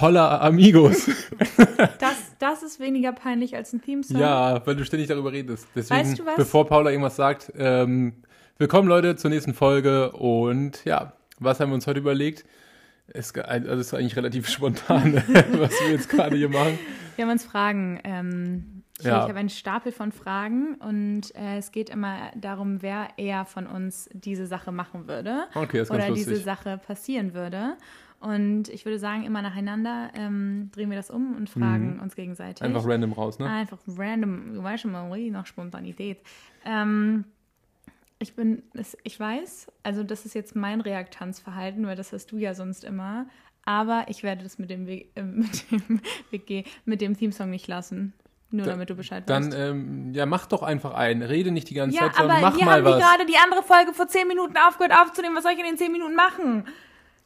Holla Amigos. Das, das ist weniger peinlich als ein Theme-Song. ja, weil du ständig darüber redest. Deswegen, Weißt du was? bevor Paula irgendwas sagt, ähm, willkommen Leute zur nächsten Folge und ja, was haben wir uns heute überlegt? Es also ist eigentlich relativ spontan, was wir jetzt gerade hier machen. Wir haben uns Fragen. Ähm, hier, Ja. Ich habe einen Stapel von Fragen und äh, es geht immer darum, wer eher von uns diese Sache machen würde Okay, oder diese. Sache passieren würde. Und ich würde sagen, immer nacheinander ähm, drehen wir das um und fragen uns gegenseitig. Mhm. Einfach random raus, ne? Einfach random, du weißt schon mal, ui, noch Spontanität. Ähm, ich bin, ich weiß, also das ist jetzt mein Reaktanzverhalten, weil das hast du ja sonst immer. Aber ich werde das mit dem, W- äh, mit dem WG, mit dem Theme-Song nicht lassen. Nur Da- damit du Bescheid Dann, weißt. ähm, ja, mach doch einfach ein. Rede nicht die ganze Ja, Zeit, sondern aber mach wir mal haben die was. gerade die andere Folge vor 10 Minuten aufgehört aufzunehmen. Was soll ich in den 10 Minuten machen?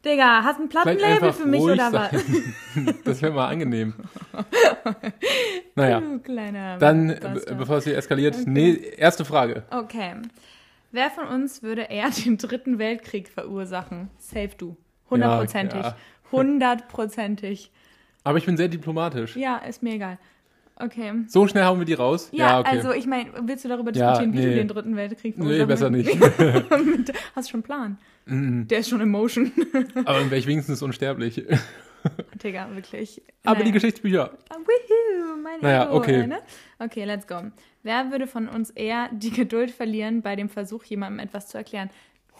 Digga, hast du ein Plattenlabel für mich oder was? sein. das wäre mal angenehm. Naja, Du kleiner dann, äh, Bastard. bevor es hier eskaliert, nee, erste Frage. Okay. Wer von uns würde eher den dritten Weltkrieg verursachen? Safe du. Hundertprozentig. Ja, ja. Hundertprozentig. Aber ich bin sehr diplomatisch. Ja, ist mir egal. Okay. So schnell hauen wir die raus? Ja, okay. also ich meine, willst du darüber Ja, diskutieren, wie du nee. den dritten Weltkrieg nee, besser nicht. Hast du schon einen Plan? Mhm. Der ist schon in Motion. Aber dann wäre ich wenigstens unsterblich. Digga, wirklich. Aber Naja. die Geschichtspücher. Ah, Woohoo, mein Naja, Ego, okay. Ne? Okay, let's go. Wer würde von uns eher die Geduld verlieren bei dem Versuch, jemandem etwas zu erklären?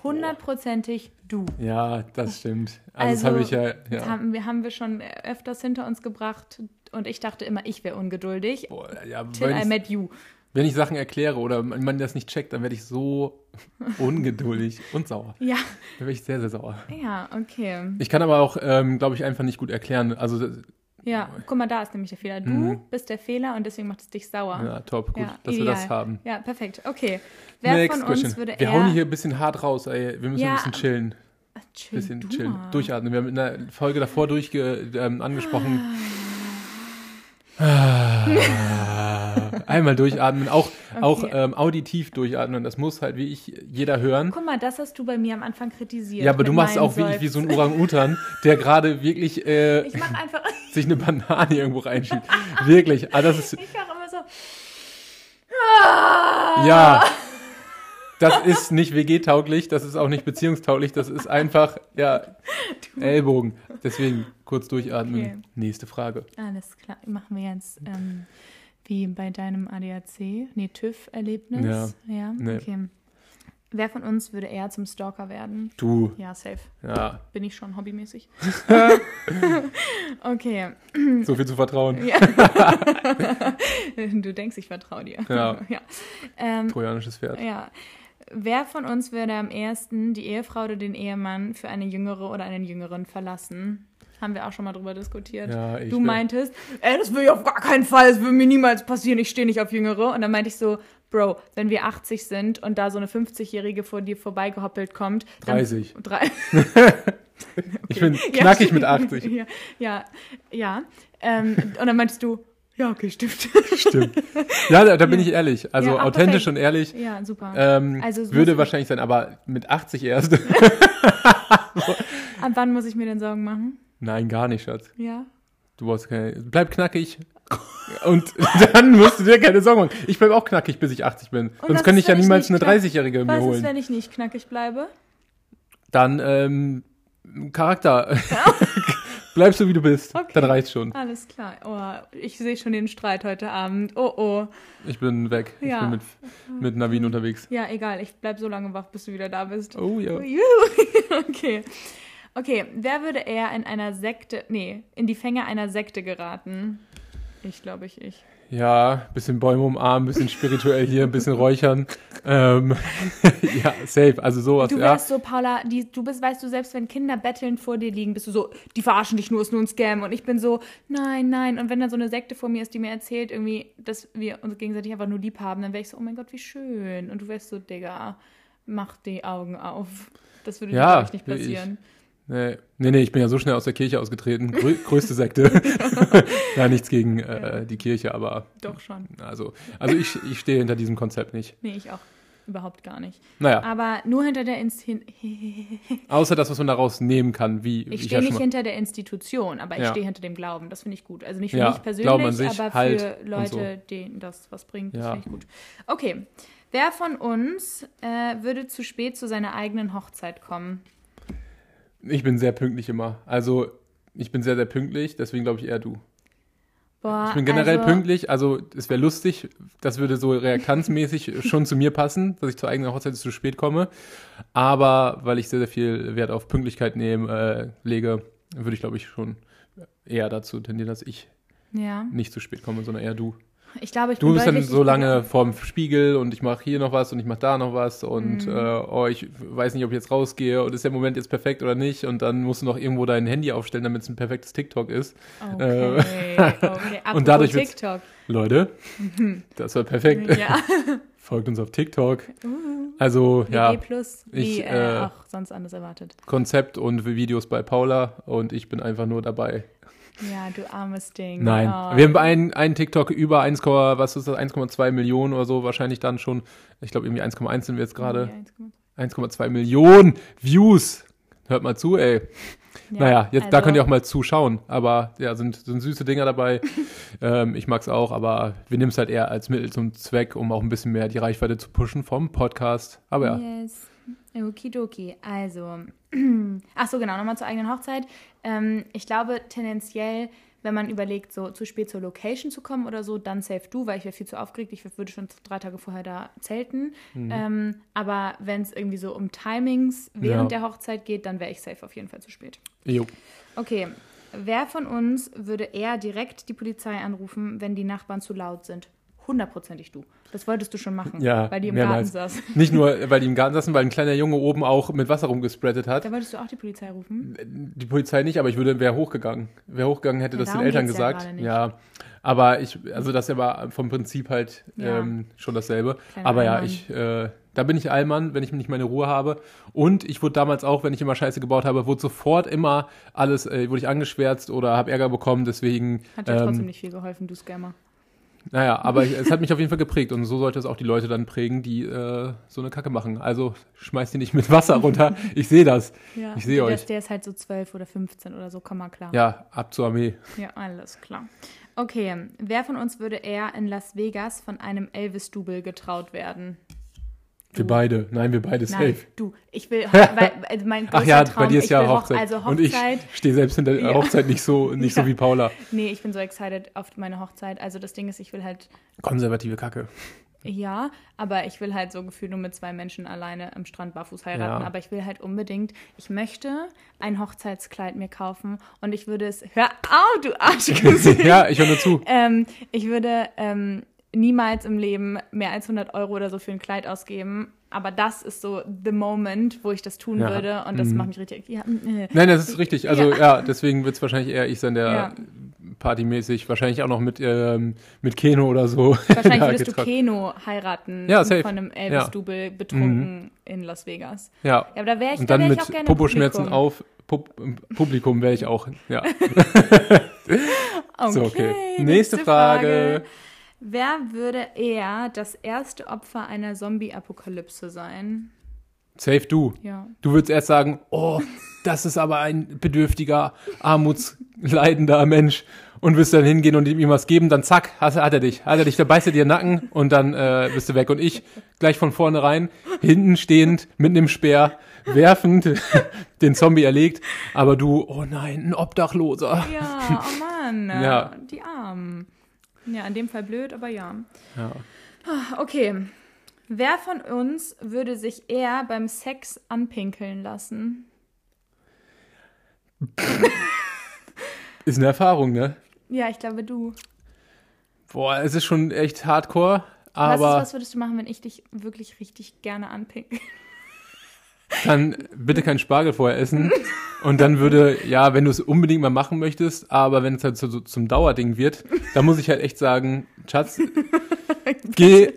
Hundertprozentig du. Ja, das stimmt. Also, das habe ich ja. Ja. haben, wir haben wir schon öfters hinter uns gebracht und ich dachte immer, ich wäre ungeduldig. Boah, ja Till I met you. Wenn ich Sachen erkläre oder man man das nicht checkt, dann werde ich so ungeduldig und sauer. Ja, Dann werde ich sehr, sehr sauer. ja, okay. Ich kann aber auch, ähm, glaube ich, einfach nicht gut erklären. Also, das- Ja, guck mal, da ist nämlich der Fehler. Du Mhm. bist der Fehler und deswegen macht es dich sauer. ja, top, gut, Ja, dass wir ideal. das haben. Ja, perfekt. Okay. Wer Next von uns question. würde wir hauen hier ein bisschen hart raus, ey. Wir müssen Ja, ein bisschen chillen. Ah, chill bisschen chillen. mal. Durchatmen. Wir haben in der Folge davor durchge, ähm, angesprochen. Einmal durchatmen, auch, auch Okay. ähm, auditiv durchatmen. Das muss halt wie ich jeder hören. Guck mal, das hast du bei mir am Anfang kritisiert. Ja, aber du machst auch wirklich wie so ein. Orang-Utan, der gerade wirklich äh, Ich sich eine Banane irgendwo reinschiebt. wirklich. Ah, das ist, Ich mach immer so... ja. Das ist nicht WG-tauglich, das ist auch nicht beziehungstauglich, das ist einfach, ja, Ellbogen. Deswegen kurz durchatmen. Okay. Nächste Frage. Alles klar, machen wir jetzt ähm, wie bei deinem ADAC, nee, TÜV-Erlebnis. Ja. Ja, Nee. okay. Wer von uns würde eher zum Stalker werden? Du, Ja, safe. ja, Bin ich schon hobbymäßig. okay. so viel zu vertrauen. Ja. du denkst, ich vertraue dir. Ja. ja. Ähm, Trojanisches Pferd. ja. Wer von uns würde am ehesten die Ehefrau oder den Ehemann für eine jüngere oder einen jüngeren verlassen? Haben wir auch schon mal drüber diskutiert. Ja, ich du meintest, ey, das will ich auf gar keinen Fall, das will mir niemals passieren, ich stehe nicht auf Jüngere. Und dann meinte ich so, Bro, wenn wir 80 sind und da so eine 50-Jährige vor dir vorbeigehoppelt kommt. Dann, 30. Drei, Ich bin Ja, knackig mit stimmt. 80. Ja, ja. ja. Ähm, und dann meintest du, ja, okay, stimmt. Stimmt. Ja, da, da bin ich ehrlich. Also Ja, ach, authentisch perfekt. und ehrlich. ja, super. Ähm, Also würde wahrscheinlich sein, aber mit 80 erst. Ab wann muss ich mir denn Sorgen machen? Nein, gar nicht, Schatz. Ja. Du brauchst keine. Bleib knackig. Und dann musst du dir keine Sorgen machen. Ich bleib auch knackig, bis ich 80 bin. was Sonst könnte ich ja ich niemals eine nicht knack- 30-Jährige mir Was ist, holen. wenn ich nicht knackig bleibe? Dann, ähm, Charakter. Bleib so, wie du bist. Okay. Dann reicht's schon. Alles klar. Oh, ich sehe schon den Streit heute Abend. Oh, oh. Ich bin weg. Ich Ja. bin mit, mit Navin unterwegs. Ja, egal. Ich bleib so lange wach, bis du wieder da bist. Oh ja. Okay. Okay, wer würde eher in einer Sekte, nee, in die Fänge einer Sekte geraten? Ich glaube, ich, ich. Ja, bisschen Bäume umarmen, bisschen spirituell hier, ein bisschen räuchern. Ähm, ja, safe. Also sowas, Du ja. wärst so, Paula, die, du bist, weißt du, selbst wenn Kinder bettelnd vor dir liegen, bist du so, die verarschen dich nur, ist nur ein Scam. Und ich bin so, nein, nein. Und wenn dann so eine Sekte vor mir ist, die mir erzählt, irgendwie, dass wir uns gegenseitig einfach nur lieb haben, dann wäre ich so, oh mein Gott, wie schön. Und du wärst so, Digga, mach die Augen auf. Das würde dir, Ja, glaube ich, nicht ich- passieren. Nee, nee, nee, ich bin ja so schnell aus der Kirche ausgetreten. Grö größte Sekte. ja, nichts gegen äh, die Kirche, aber Doch schon. also, also ich, ich stehe hinter diesem Konzept nicht. Nee, ich auch. überhaupt gar nicht. Naja, Aber nur hinter der Institution. außer das, was man daraus nehmen kann, wie Ich ja stehe schon nicht hinter der Institution, aber ich Ja. stehe hinter dem Glauben. Das finde ich gut. Also nicht für Ja, mich persönlich, sich, aber Halt für Leute, denen das was bringt. Das Ja. finde ich gut. Okay. Wer von uns äh, würde zu spät zu seiner eigenen Hochzeit kommen? Ich bin sehr pünktlich immer. Also, ich bin sehr, sehr pünktlich, deswegen glaube ich eher du. Boah, Ich bin generell also, pünktlich, also es wäre lustig, das würde so reaktanzmäßig schon zu mir passen, dass ich zur eigenen Hochzeit zu spät komme. Aber weil ich sehr, sehr viel Wert auf Pünktlichkeit nehme, äh, lege, würde ich glaube ich schon eher dazu tendieren, dass ich Ja, nicht zu spät komme, sondern eher du. Ich glaube, ich Du bin bist dann so lange vorm Spiegel und ich mache hier noch was und ich mache da noch was und Mhm. äh, oh, ich weiß nicht, ob ich jetzt rausgehe und ist der Moment jetzt perfekt oder nicht und dann musst du noch irgendwo dein Handy aufstellen, damit es ein perfektes TikTok ist. Okay, okay. Apropos Und dadurch TikTok. Leute, das war perfekt. Ja. Folgt uns auf TikTok. Uh, Also ja, WG Plus, wie ich, äh, äh, auch sonst anders erwartet. Konzept und Videos bei Paula und ich bin einfach nur dabei. Ja, du armes Ding. Nein, Oh. wir haben einen, einen TikTok über 1, was ist das, 1,2 Millionen oder so wahrscheinlich dann schon. Ich glaube irgendwie 1,1 sind wir jetzt gerade. Ja, 1,2 Millionen Views. Hört mal zu, ey. naja, jetzt, da also- könnt ihr auch mal zuschauen. Aber ja, sind, sind süße Dinger dabei. ähm, ich mag's auch, aber wir nehmen es halt eher als Mittel zum Zweck, um auch ein bisschen mehr die Reichweite zu pushen vom Podcast. Aber ja, Yes. Okidoki. Also, ach so, genau, nochmal zur eigenen Hochzeit. Ähm, ich glaube, tendenziell, wenn man überlegt, so zu spät zur Location zu kommen oder so, dann safe du, weil ich wäre viel zu aufgeregt. Ich würde schon drei Tage vorher da zelten. Mhm. Ähm, aber wenn es irgendwie so um Timings während Ja. der Hochzeit geht, dann wäre ich safe auf jeden Fall zu spät. jo. Okay, wer von uns würde eher direkt die Polizei anrufen, wenn die Nachbarn zu laut sind? Hundertprozentig du. Das wolltest du schon machen, Ja, weil die im mehrmals. Garten saß. Nicht nur, weil die im Garten saßen, weil ein kleiner Junge oben auch mit Wasser rumgespreadet hat. Da wolltest du auch die Polizei rufen? Die Polizei nicht, aber ich würde, wäre hochgegangen. Wäre hochgegangen, hätte Ja, das den Eltern ja gesagt. nicht. Ja, aber ich, also das war vom Prinzip halt Ja. ähm, schon dasselbe. Kleiner aber ja, ich, äh, da bin ich Allmann, wenn ich nicht meine Ruhe habe. Und ich wurde damals auch, wenn ich immer Scheiße gebaut habe, wurde sofort immer alles, äh, wurde ich angeschwärzt oder habe Ärger bekommen. Deswegen, Hat ja trotzdem ähm, nicht viel geholfen, du Scammer. Naja, aber es hat mich auf jeden Fall geprägt und so sollte es auch die Leute dann prägen, die äh, so eine Kacke machen. Also schmeißt die nicht mit Wasser runter. Ich sehe das. Ja, Ich sehe euch. Der ist halt so 12 oder 15 oder so, komm mal klar. Ja, ab zur Armee. Ja, alles klar. Okay, wer von uns würde eher in Las Vegas von einem Elvis-Double getraut werden? Wir beide. Nein, wir beide Nein, safe. du. Ich will, weil, also mein Ach größter ja, Traum, bei dir ist ja Hochzeit. Also Und ich Hochzeit, stehe selbst in der Ja. Hochzeit nicht so, nicht Ja. so wie Paula. nee, ich bin so excited auf meine Hochzeit. Also das Ding ist, ich will halt, Konservative Kacke. ja, aber ich will halt so gefühlt nur mit zwei Menschen alleine am Strand barfuß heiraten. Ja. Aber ich will halt unbedingt, ich möchte ein Hochzeitskleid mir kaufen und ich würde es, hör auf, du Arschgesicht. ja, ich höre nur zu. Ähm, ich würde ähm, niemals im Leben mehr als 100 Euro oder so für ein Kleid ausgeben. Aber das ist so the moment, wo ich das tun Ja. würde. Und das Mhm. macht mich richtig. Ja. Nein, das ist richtig. Also Ja. ja, deswegen wird es wahrscheinlich eher ich sein, der partymäßig, wahrscheinlich auch noch mit, ähm, mit Keno oder so. Wahrscheinlich würdest du Keno heiraten Ja, safe. von einem Elvis-Double betrunken in Las Vegas. Ja. Aber da wäre ich, Und da dann wär ich mit auch gerne Poposchmerzen auf Pub Publikum wäre ich auch. Ja. Okay, So, okay. Nächste Frage. Wer würde eher das erste Opfer einer Zombie-Apokalypse sein? Safe du. Ja. Du würdest erst sagen, oh, das ist aber ein bedürftiger, armutsleidender Mensch. Und wirst dann hingehen und ihm was geben, dann zack, hat, hat er dich. Hat er dich, da beißt er dir den Nacken und dann äh, bist du weg. Und ich gleich von vornherein, hinten stehend, mit einem Speer, werfend, den Zombie erlegt. Aber du, oh nein, ein Obdachloser. Ja, oh Mann. Ja. Die Armen. Ja, in dem Fall blöd, aber ja. Ja. Okay. Wer von uns würde sich eher beim Sex anpinkeln lassen? Ist eine Erfahrung, ne? Ja, ich glaube du. Boah, es ist schon echt hardcore, was, ist, aber was würdest du machen, wenn ich dich wirklich richtig gerne anpinkel? Dann bitte keinen Spargel vorher essen. Und dann würde, ja, wenn du es unbedingt mal machen möchtest, aber wenn es halt so, so zum Dauerding wird, dann muss ich halt echt sagen, Schatz, geh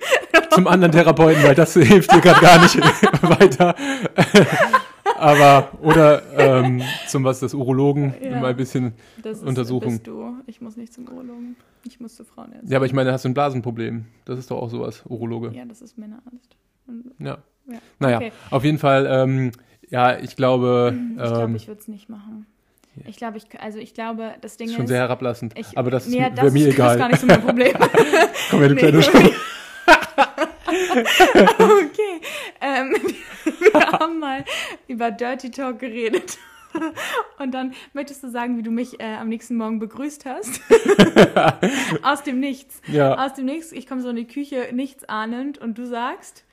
zum anderen Therapeuten, weil das hilft dir gerade gar nicht weiter. aber, oder ähm, zum was, das Urologen, Ja. mal ein bisschen. Das ist, Untersuchung. bist du. Ich muss nicht zum Urologen. Ich muss zu Frauenärztin. Ja, aber ich meine, hast du ein Blasenproblem. Das ist doch auch sowas, Urologe. Ja, das ist Männerarzt. Ja. Ja. Naja, Okay. auf jeden Fall, ähm, ja, ich glaube, Ich glaube, ähm, ich würde es nicht machen. Ich glaube, ich, also ich glaube, das Ding ist schon ist. sehr herablassend. ich, aber das ist, mir- das wär mir ist egal. gar nicht so mein Problem. Komm her, du Nee. kleine okay. Ähm, wir haben mal über Dirty Talk geredet. Und dann möchtest du sagen, wie du mich äh, am nächsten Morgen begrüßt hast. Aus dem Nichts. Ja, Aus dem Nichts. Ich komme so in die Küche, nichts ahnend, und du sagst.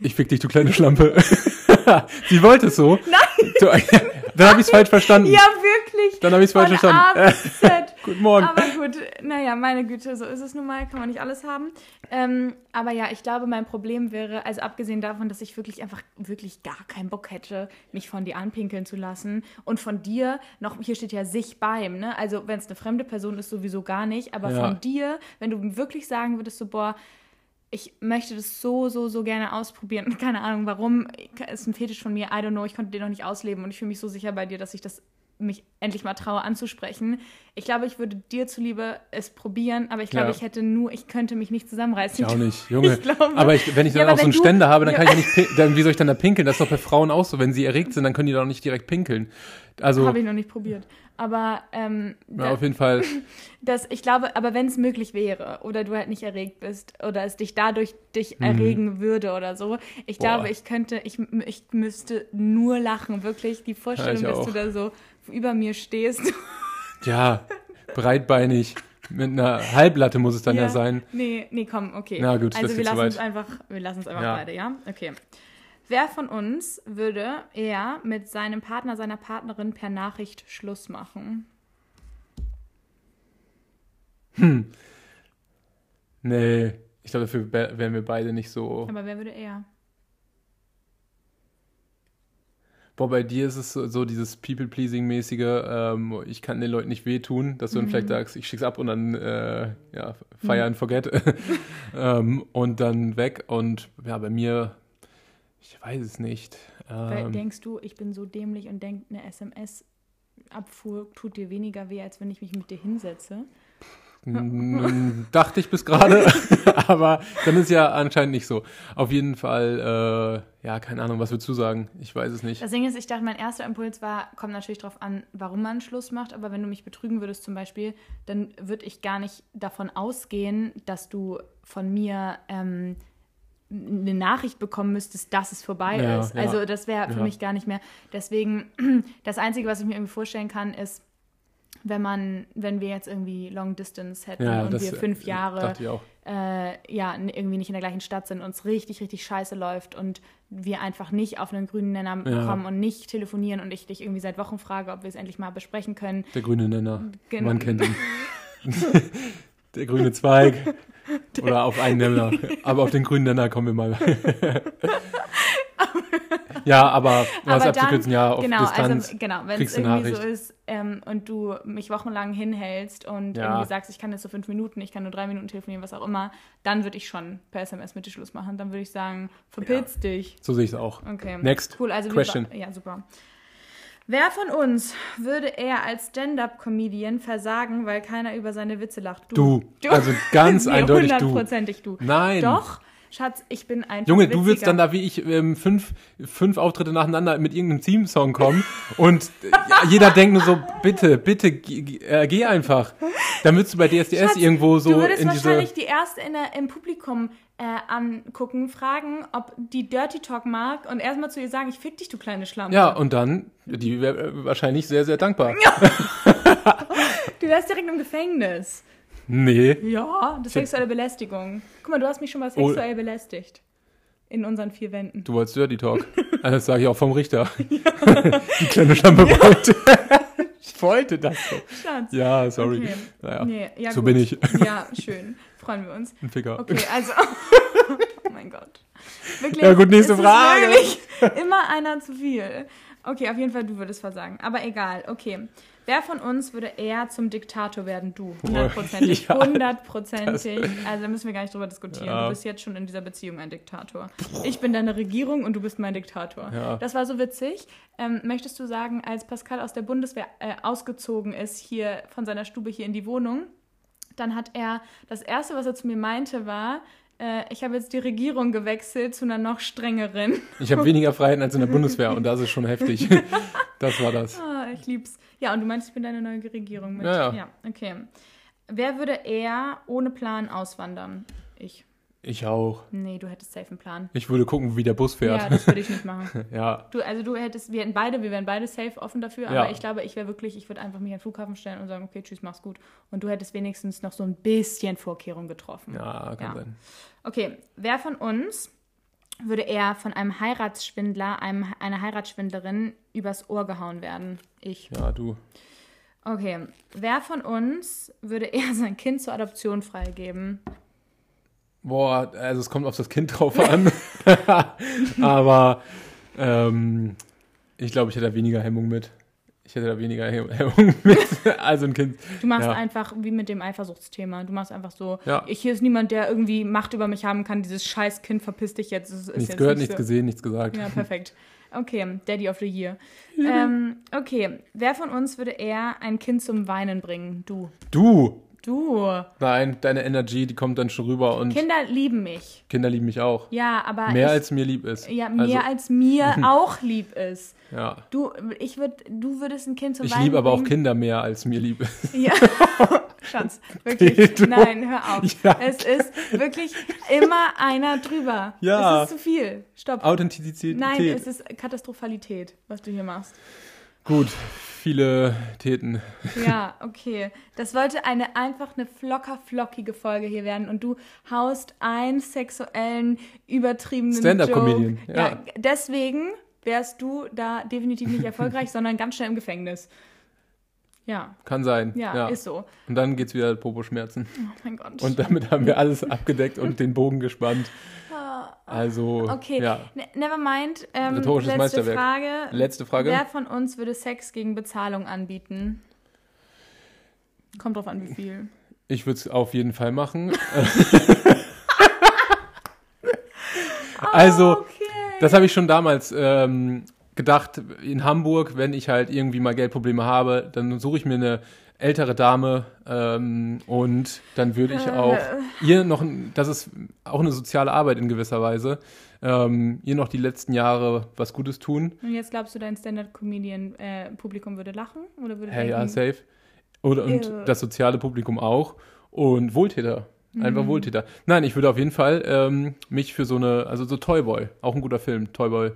Ich fick dich, du kleine Schlampe. Sie wollte es so. Nein. Du, dann habe ich es falsch verstanden. Ja, wirklich. Dann habe ich es falsch A verstanden. bis Z. Guten Morgen. Aber gut, naja, meine Güte, so ist es nun mal, kann man nicht alles haben. Ähm, aber ja, ich glaube, mein Problem wäre, also abgesehen davon, dass ich wirklich einfach wirklich gar keinen Bock hätte, mich von dir anpinkeln zu lassen. Und von dir, noch, hier steht ja sich beim, ne? Also wenn es eine fremde Person ist, sowieso gar nicht. Aber Ja. von dir, wenn du wirklich sagen würdest, so, boah, ich möchte das so, so, so gerne ausprobieren. Keine Ahnung, warum. Ist ein Fetisch von mir. I don't know. Ich konnte den noch nicht ausleben. Und ich fühle mich so sicher bei dir, dass ich das mich endlich mal traue anzusprechen. Ich glaube, ich würde dir zuliebe es probieren, aber ich glaube, Ja. ich hätte nur, ich könnte mich nicht zusammenreißen. Ich auch nicht, Junge. Ich glaube- aber ich, wenn ich Ja, dann aber auch so einen du- Ständer habe, dann Ja. kann ich ja nicht, dann, wie soll ich dann da pinkeln? Das ist doch bei Frauen auch so. Wenn sie erregt sind, dann können die doch nicht direkt pinkeln. Also, Habe ich noch nicht probiert. Aber ähm, ja, auf jeden Fall. das, ich glaube, aber wenn es möglich wäre oder du halt nicht erregt bist oder es dich dadurch dich Mhm. erregen würde oder so, ich Boah. glaube, ich könnte, ich, ich müsste nur lachen, wirklich. Die Vorstellung, ich dass auch. du da so über mir stehst. Ja, breitbeinig. Mit einer Halblatte muss es dann ja, sein. Nee, nee, komm, okay. Na gut, das also wir lassen es einfach, wir lassen es einfach Ja. beide, ja? Okay. Wer von uns würde eher mit seinem Partner, seiner Partnerin per Nachricht Schluss machen? Nee, ich glaube, dafür wär- wären wir beide nicht so. Aber wer würde eher? Boah, bei dir ist es so, so dieses People-Pleasing-mäßige, ähm, ich kann den Leuten nicht wehtun, dass du dann Mhm. vielleicht sagst, ich schick's ab und dann, äh, ja, fire and forget. ähm, und dann weg. Und ja, bei mir, ich weiß es nicht. Weil Ähm, denkst du, ich bin so dämlich und denk, eine SMS-Abfuhr tut dir weniger weh, als wenn ich mich mit dir hinsetze? Mm, Dachte ich bis gerade, aber dann ist ja anscheinend nicht so. Auf jeden Fall, äh, ja, keine Ahnung, was würdest du sagen? Ich weiß es nicht. Das Ding ist, ich dachte, mein erster Impuls war, kommt natürlich darauf an, warum man Schluss macht, aber wenn du mich betrügen würdest zum Beispiel, dann würde ich gar nicht davon ausgehen, dass du von mir ähm, eine Nachricht bekommen müsstest, dass es vorbei Ja, ist. ja. Also das wäre für Ja. mich gar nicht mehr. Deswegen, das Einzige, was ich mir irgendwie vorstellen kann, ist, wenn man, wenn wir jetzt irgendwie Long Distance hätten und das wir fünf äh, Jahre äh, ja, irgendwie nicht in der gleichen Stadt sind, uns richtig, richtig scheiße läuft und wir einfach nicht auf einen grünen Nenner kommen und nicht telefonieren und ich dich irgendwie seit Wochen frage, ob wir es endlich mal besprechen können. Der grüne Nenner. Genau. Man kennt ihn. Der grüne Zweig. Oder auf einen Nenner. Aber auf den grünen Nenner kommen wir mal. ja, aber um das abzukürzen, ja, auf genau, Distanz. also genau, wenn es irgendwie so ist ähm, und du mich wochenlang hinhältst und Ja. irgendwie sagst, ich kann jetzt so fünf Minuten, ich kann nur drei Minuten telefonieren, was auch immer, dann würde ich schon per SMS mit dir Schluss machen. Dann würde ich sagen, verpilz dich. So sehe ich es auch. Okay. Next Cool, also question. Wir, ja, super. Wer von uns würde eher als Stand-up-Comedian versagen, weil keiner über seine Witze lacht? Du. Also ganz eindeutig du. Hundertprozentig du. Nein. Doch, Schatz, ich bin einfach Junge, du witziger. willst dann da wie ich ähm, fünf, fünf Auftritte nacheinander mit irgendeinem Theme-Song kommen und äh, jeder denkt nur so, bitte, bitte, äh, geh einfach. Dann würdest du bei DSDS Schatz, irgendwo so du würdest in diese... wahrscheinlich die erste in der, im Publikum äh, angucken, fragen, ob die Dirty Talk mag und erstmal zu ihr sagen, ich fick dich, du kleine Schlampe. Ja, und dann, die wäre wahrscheinlich sehr, sehr dankbar. Du wärst direkt im Gefängnis. Nee. Ja, das ist sexuelle Belästigung. Guck mal, du hast mich schon mal Oh. sexuell belästigt. In unseren vier Wänden. Du wolltest Dirty Talk. Also Das sage ich auch vom Richter. Die kleine Schlampe wollte. ich wollte das so. Schatz. Ja, sorry. Okay. Naja, Nee, ja, so gut. bin ich. Ja, schön. Freuen wir uns. ein Ficker. Okay, also. oh mein Gott. Wirklich. Ja, gut, nächste Frage. Immer einer zu viel. Okay, auf jeden Fall, du würdest versagen. Aber egal, okay. Wer von uns würde eher zum Diktator werden? Du. Hundertprozentig. Ja, Hundertprozentig. Also da müssen wir gar nicht drüber diskutieren. Ja. Du bist jetzt schon in dieser Beziehung ein Diktator. Ich bin deine Regierung und du bist mein Diktator. Ja. Das war so witzig. Ähm, möchtest du sagen, als Pascal aus der Bundeswehr äh, ausgezogen ist, hier von seiner Stube hier in die Wohnung, dann hat er, das Erste, was er zu mir meinte, war, äh, ich habe jetzt die Regierung gewechselt zu einer noch strengeren. Ich habe weniger Freiheiten als in der Bundeswehr und das ist schon heftig. Das war das. Ah, ich lieb's. Ja, und du meinst, ich bin deine neue Regierung mit. Ja, ja. ja okay. Wer würde eher ohne Plan auswandern? Ich. Ich auch. Nee, du hättest safe einen Plan. Ich würde gucken, wie der Bus Ja, fährt. das würde ich nicht machen. Ja, Du, also du hättest, wir hätten beide, wir wären beide safe offen dafür, Ja. aber ich glaube, ich wäre wirklich, ich würde einfach mich an den Flughafen stellen und sagen, okay, tschüss, mach's gut. Und du hättest wenigstens noch so ein bisschen Vorkehrung getroffen. ja, kann Ja. sein. Okay, wer von uns würde eher von einem Heiratsschwindler, einem, einer Heiratsschwindlerin übers Ohr gehauen werden? Ich. Ja, du. Okay, wer von uns würde eher sein Kind zur Adoption freigeben? Boah, also es kommt auf das Kind drauf an. Aber ähm, ich glaube, ich hätte da weniger Hemmung mit. Ich hätte da weniger Hem- Hemmung mit. Also ein Kind. Du machst Ja. einfach wie mit dem Eifersuchtsthema. Du machst einfach so, Ja. ich, hier ist niemand, der irgendwie Macht über mich haben kann. Dieses scheiß Kind verpiss dich jetzt. Es ist Nichts jetzt gehört, nicht nichts so. gesehen, nichts gesagt. Ja, perfekt. Okay, Daddy of the Year. ähm, okay, wer von uns würde eher ein Kind zum Weinen bringen? Du. Du! Du. Nein, deine Energy, die kommt dann schon rüber und Kinder lieben mich. Kinder lieben mich auch. Ja, aber Mehr ich, als mir lieb ist. ja, mehr also, als mir auch lieb ist. Ja. Du, ich würd, du würdest ein Kind zum Ich liebe aber auch bringen. Kinder mehr als mir lieb ist. Ja. Schatz, wirklich. Pedro. Nein, hör auf. Ja. Es ist wirklich immer einer drüber. Ja. Es ist zu viel. Stopp. Authentizität. Nein, es ist Katastrophalität, was du hier machst. Gut, viele Täten. Ja, okay. Das wollte eine einfach eine flocker flockige Folge hier werden und du haust einen sexuellen übertriebenen Stand-up-Comedian, Joke. ja. deswegen wärst du da definitiv nicht erfolgreich, sondern ganz schnell im Gefängnis. Ja, Kann sein. ja, ist so. Und dann geht's wieder Popo-Schmerzen. Oh mein Gott. Und damit haben wir alles abgedeckt und den Bogen gespannt. Also, okay, ja. ne, never mind. Ähm, Rhetorisches letzte Meisterwerk. Frage. Letzte Frage. Wer von uns würde Sex gegen Bezahlung anbieten? Kommt drauf an, wie viel. Ich würde es auf jeden Fall machen. also, Okay. das habe ich schon damals ähm, gedacht. In Hamburg, wenn ich halt irgendwie mal Geldprobleme habe, dann suche ich mir eine ältere Dame ähm, und dann würde ich auch ihr noch, das ist auch eine soziale Arbeit in gewisser Weise, ähm, ihr noch die letzten Jahre was Gutes tun. Und jetzt glaubst du, dein Stand-Up-Comedian-Publikum würde lachen? Oder würde Hey, ja, safe. Oder, und Ew. das soziale Publikum auch. Und Wohltäter. Einfach Mhm. Wohltäter. Nein, ich würde auf jeden Fall ähm, mich für so eine, also so Toyboy, auch ein guter Film, Toyboy.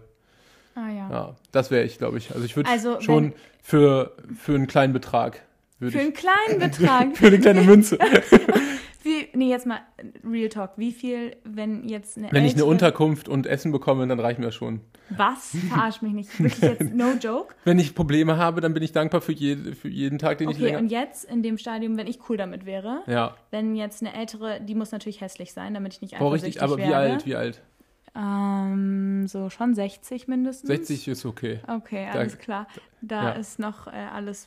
Ah ja. Ja, das wäre ich, glaube ich. Also ich würde Also, schon für, für einen kleinen Betrag. Für ich, einen kleinen Betrag. für eine kleine Münze. wie, nee, jetzt mal Real Talk. Wie viel, wenn jetzt eine Wenn ich eine Unterkunft und Essen bekomme, dann reicht mir schon. Was? Verarsch mich nicht. Wirklich jetzt no joke? Wenn ich Probleme habe, dann bin ich dankbar für, jede, für jeden Tag, den ich Okay, länger. und jetzt in dem Stadium, wenn ich cool damit wäre, Ja, wenn jetzt eine ältere, die muss natürlich hässlich sein, damit ich nicht oh, eifersüchtig richtig, aber wie werde. alt, wie alt? Ähm, so schon 60 mindestens. 60 ist okay. Okay, Da- alles klar. Da ja. ist noch äh, alles,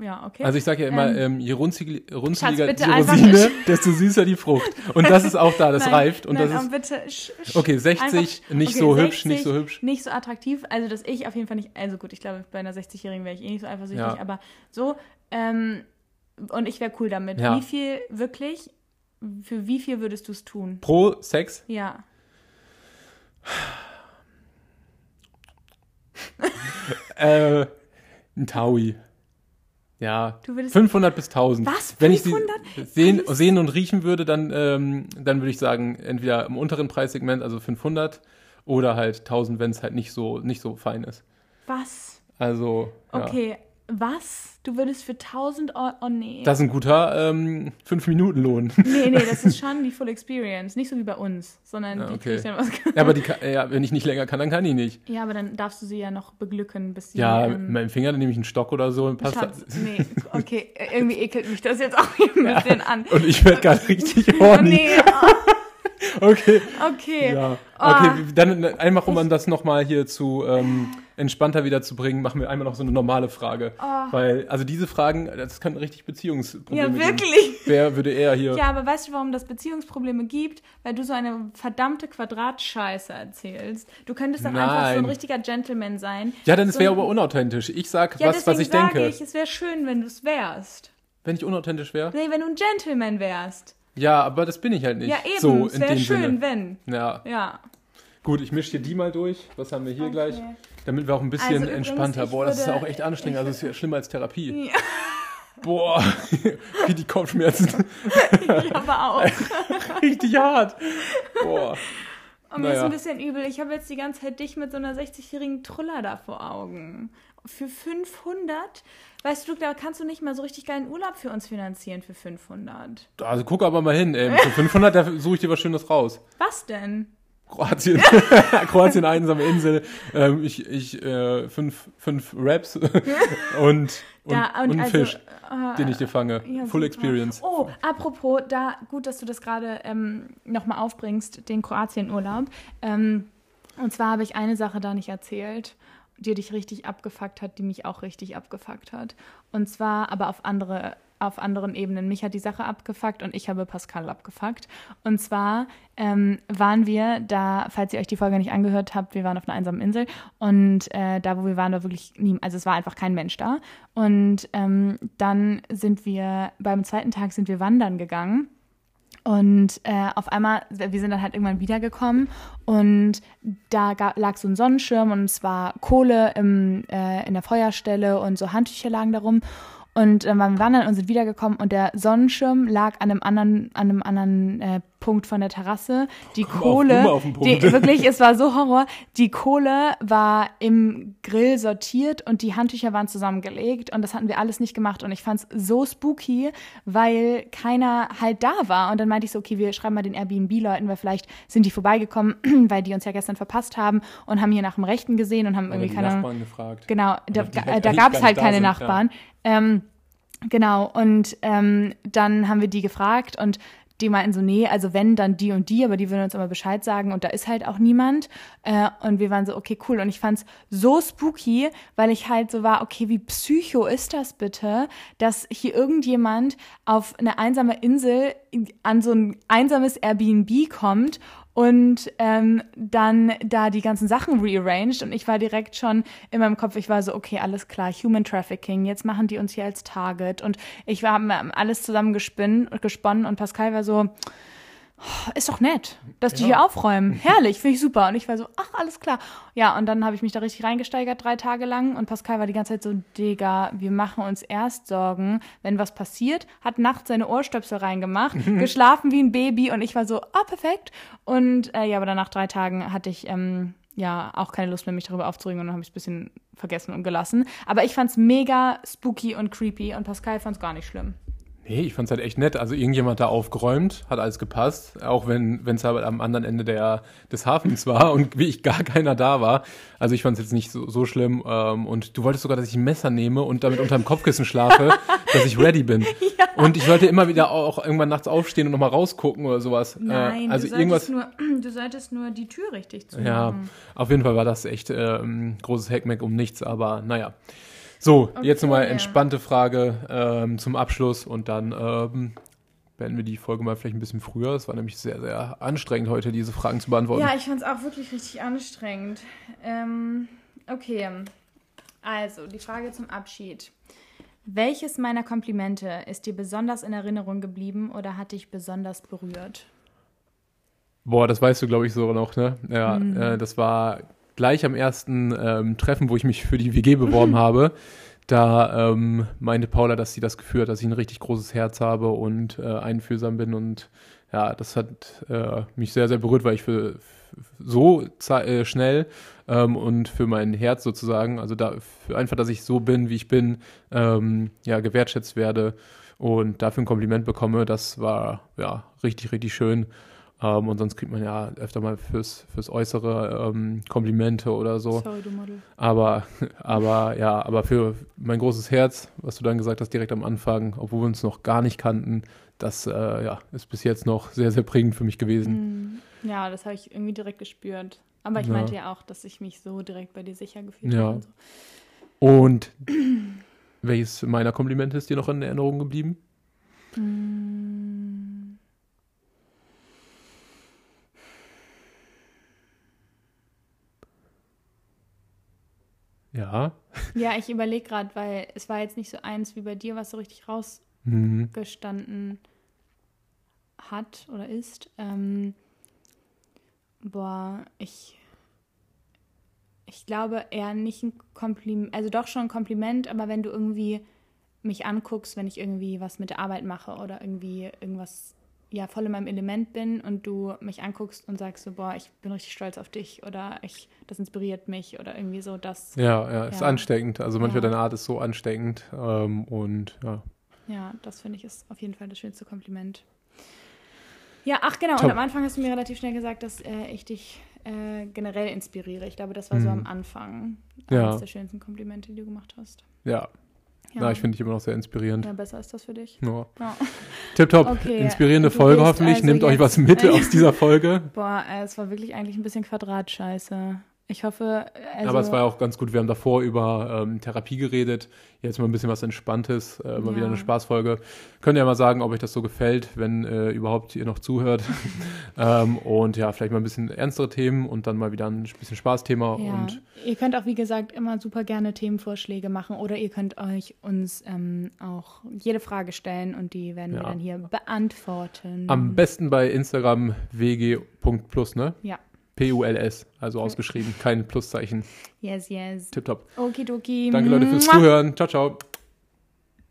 ja, okay. Also ich sage ja immer, Ähm, ähm, je bitte die Rosine, desto süßer die Frucht. Und das ist auch da, das Nein, reift. Und nein, das ist, bitte, okay, 60, einfach- nicht okay, so hübsch, 60, nicht so hübsch. Nicht so attraktiv, also dass ich auf jeden Fall nicht, also gut, ich glaube, bei einer 60-Jährigen wäre ich eh nicht so eifersüchtig, Ja. aber so, ähm, und ich wäre cool damit. Ja. Wie viel wirklich, für wie viel würdest du es tun? Pro Sex, Ja. Äh, ein Taui. Ja, Du würdest, 500 bis 1000. Was? Wenn ich sie 500? sehen, sehen und riechen würde, dann, ähm, dann würde ich sagen, entweder im unteren Preissegment, also 500, oder halt 1000, wenn es halt nicht so, nicht so fein ist. was? Also, ja. Okay, was? Du würdest für 1000 Euro, oh nee. Das ist ein guter ähm, 5-Minuten-Lohn. nee, nee, das ist schon die Full Experience. Nicht so wie bei uns, sondern Ja, die okay. kriegt dann was. Ja, aber die, kann- ja, wenn ich nicht länger kann, dann kann ich nicht. Ja, aber dann darfst du sie ja noch beglücken, bis sie. Ja, mit ähm, meinem Finger, dann nehme ich einen Stock oder so und passt Schatz, das. nee, okay, irgendwie ekelt mich das jetzt auch ein bisschen an. Und ich werde gerade richtig Oh, horny. nee, oh, Okay. okay. Ja. Oh. Okay, dann einmal, um an das nochmal hier zu ähm, entspannter wieder zu bringen, machen wir einmal noch so eine normale Frage. Weil, also diese Fragen, das kann richtig Beziehungsprobleme Ja, geben. wirklich. Wer würde eher hier. Ja, aber weißt du, warum das Beziehungsprobleme gibt? Weil du so eine verdammte Quadratscheiße erzählst. Du könntest doch einfach so ein richtiger Gentleman sein. Ja, dann so wäre ein- aber unauthentisch. Ich sag, Ja, was, was deswegen ich denke. sage ich, es wäre schön, wenn du es wärst. Wenn ich unauthentisch wäre. Nee, wenn du ein Gentleman wärst. Ja, aber das bin ich halt nicht. Ja, eben. So, es wäre schön, Sinne. wenn. Ja, Ja. gut, ich mische hier die mal durch. Was haben wir hier Okay. gleich? Damit wir auch ein bisschen Also entspannter. Boah, das ist auch echt anstrengend. Also, das ist ja schlimmer als Therapie. Ja, Boah, wie die Kopfschmerzen. ich aber auch. Richtig hart. Boah. Und mir ist Naja. ein bisschen übel. Ich habe jetzt die ganze Zeit dich mit so einer 60-jährigen Truller da vor Augen. Für 500? Weißt du, da kannst du nicht mal so richtig geilen Urlaub für uns finanzieren für 500. Also guck aber mal hin. Ey. Für 500, da suche ich dir was Schönes raus. Was denn? Kroatien, Kroatien, einsame Insel. Ähm, ich, ich, äh, fünf, fünf Raps und, und, Da, und einen also, Fisch, äh, den ich dir fange. Ja, Full super. Experience. Oh, apropos, da gut, dass du das gerade ähm, nochmal aufbringst, den Kroatien-Urlaub. Ähm, und zwar habe ich eine Sache da nicht erzählt, die dich richtig abgefuckt hat, die mich auch richtig abgefuckt hat. Und zwar aber auf andere auf anderen Ebenen. Mich hat die Sache abgefuckt und ich habe Pascal abgefuckt. Und zwar ähm, waren wir da, falls ihr euch die Folge nicht angehört habt, wir waren auf einer einsamen Insel und äh, da, wo wir waren, war wirklich nie, also es war einfach kein Mensch da. Und ähm, dann sind wir, beim zweiten Tag sind wir wandern gegangen. Und äh, auf einmal, wir sind dann halt irgendwann wiedergekommen und da gab, lag so ein Sonnenschirm und es war Kohle im, äh, in der Feuerstelle und so Handtücher lagen darum. Und dann waren wir wandern und sind wiedergekommen und der Sonnenschirm lag an einem anderen, an einem anderen äh, Punkt von der Terrasse. Die auf- Kohle, auf Punkt. die, wirklich, es war so Horror. Die Kohle war im Grill sortiert und die Handtücher waren zusammengelegt und das hatten wir alles nicht gemacht und ich fand es so spooky, weil keiner halt da war und dann meinte ich so, okay, wir schreiben mal den Airbnb-Leuten, weil vielleicht sind die vorbeigekommen, weil die uns ja gestern verpasst haben und haben hier nach dem Rechten gesehen und haben Oder irgendwie keine. Nachbarn gefragt. Genau, da, da, eigentlich gab es halt keine sind, ja. Nachbarn. Ähm, genau, und ähm, dann haben wir die gefragt und die meinten so, nee, also wenn, dann die und die, aber die würden uns immer Bescheid sagen und da ist halt auch niemand. Äh, und wir waren so, okay, cool. Und ich fand's so spooky, weil ich halt so war, okay, wie psycho ist das bitte, dass hier irgendjemand auf eine einsame Insel an so ein einsames Airbnb kommt und ähm, dann da die ganzen Sachen rearranged und ich war direkt schon in meinem Kopf, ich war so, okay, alles klar, Human Trafficking, jetzt machen die uns hier als Target. Und ich war alles zusammen gesponnen, gesponnen und Pascal war so, "Oh, ist doch nett, dass die Ja. hier aufräumen, herrlich, finde ich super und ich war so, ach, alles klar. Ja, und dann habe ich mich da richtig reingesteigert, drei Tage lang und Pascal war die ganze Zeit so, Digga, wir machen uns erst Sorgen, wenn was passiert, hat nachts seine Ohrstöpsel reingemacht, geschlafen wie ein Baby und ich war so, ah, perfekt. Und äh, ja, aber dann nach drei Tagen hatte ich ähm, ja auch keine Lust mehr, mich darüber aufzuregen und dann habe ich es ein bisschen vergessen und gelassen. Aber ich fand's mega spooky und creepy und Pascal fand's gar nicht schlimm. Nee, ich fand's halt echt nett. Also irgendjemand da aufgeräumt, hat alles gepasst, auch wenn es halt am anderen Ende der, des Hafens war und wie ich gar keiner da war. Also ich fand's jetzt nicht so, so schlimm. Ähm, und du wolltest sogar, dass ich ein Messer nehme und damit unterm Kopfkissen schlafe, dass ich ready bin. Und ich sollte immer wieder auch irgendwann nachts aufstehen und nochmal rausgucken oder sowas. Nein, äh, also du, irgendwas. solltest nur, du solltest nur die Tür richtig zumachen. Ja, auf jeden Fall war das echt äh, ein großes Hackmack um nichts, aber naja. So, jetzt nochmal Okay. entspannte Frage ähm, zum Abschluss und dann ähm, beenden wir die Folge mal vielleicht ein bisschen früher. Es war nämlich sehr, sehr anstrengend heute, diese Fragen zu beantworten. Ja, ich fand es auch wirklich richtig anstrengend. Ähm, okay, also die Frage zum Abschied. Welches meiner Komplimente ist dir besonders in Erinnerung geblieben oder hat dich besonders berührt? Boah, das weißt du, glaube ich, so noch, ne? Ja, Mhm. äh, das war gleich am ersten ähm, Treffen, wo ich mich für die WG beworben habe. Da ähm, meinte Paula, dass sie das Gefühl hat, dass ich ein richtig großes Herz habe und äh, einfühlsam bin. Und ja, das hat äh, mich sehr, sehr berührt, weil ich für, so äh, schnell ähm, und für mein Herz sozusagen, also da, für einfach, dass ich so bin, wie ich bin, ähm, ja, gewertschätzt werde und dafür ein Kompliment bekomme. Das war ja richtig, richtig schön. Ähm, und sonst kriegt man ja öfter mal fürs, fürs Äußere ähm, Komplimente oder so. Sorry, du Model. Aber, aber ja, aber für mein großes Herz, was du dann gesagt hast, direkt am Anfang, obwohl wir uns noch gar nicht kannten, das äh, ja, ist bis jetzt noch sehr, sehr prägend für mich gewesen. Mhm. Ja, das habe ich irgendwie direkt gespürt. Aber ich Ja. meinte ja auch, dass ich mich so direkt bei dir sicher gefühlt Ja. habe. und so. Und welches meiner Komplimente ist dir noch in Erinnerung geblieben? Mm. Ja. Ja, ich überlege gerade, weil es war jetzt nicht so eins wie bei dir, was so richtig Mhm. rausgestanden hat oder ist. Ähm, boah, ich, ich glaube eher nicht ein Kompliment, also doch schon ein Kompliment, aber wenn du irgendwie mich anguckst, wenn ich irgendwie was mit der Arbeit mache oder irgendwie irgendwas ja voll in meinem Element bin und du mich anguckst und sagst so, boah, ich bin richtig stolz auf dich oder ich, das inspiriert mich oder irgendwie so, das. Ja, ja, ist Ja. ansteckend. Also manchmal Ja. deine Art ist so ansteckend ähm, und ja. Ja, das finde ich ist auf jeden Fall das schönste Kompliment. Ja, ach genau, Top. und am Anfang hast du mir relativ schnell gesagt, dass äh, ich dich äh, generell inspiriere. Ich glaube, das war so Mhm. am Anfang Ja. eines der schönsten Komplimente, die du gemacht hast. Ja, Ja, ja. ich finde dich immer noch sehr inspirierend. ja besser ist das für dich. Ja. Ja. Tipptopp, Okay, inspirierende Folge hoffentlich. also Nehmt euch was mit aus dieser Folge. Boah, äh, es war wirklich eigentlich ein bisschen Quadratscheiße. Ich hoffe, also, Aber es war ja auch ganz gut. Wir haben davor über ähm, Therapie geredet. Jetzt mal ein bisschen was Entspanntes. Äh, mal Ja. wieder eine Spaßfolge. Könnt ihr ja mal sagen, ob euch das so gefällt, wenn äh, überhaupt ihr noch zuhört. ähm, und ja, vielleicht mal ein bisschen ernstere Themen und dann mal wieder ein bisschen Spaßthema. Ja, Und ihr könnt auch, wie gesagt, immer super gerne Themenvorschläge machen oder ihr könnt euch uns ähm, auch jede Frage stellen und die werden wir Ja. dann hier beantworten. am besten bei Instagram wg.plus, ne? Ja, P-U-L-S, also ausgeschrieben, kein Pluszeichen. yes, yes. Tipptopp. Okidoki. Danke Leute fürs. Zuhören. Ciao, ciao.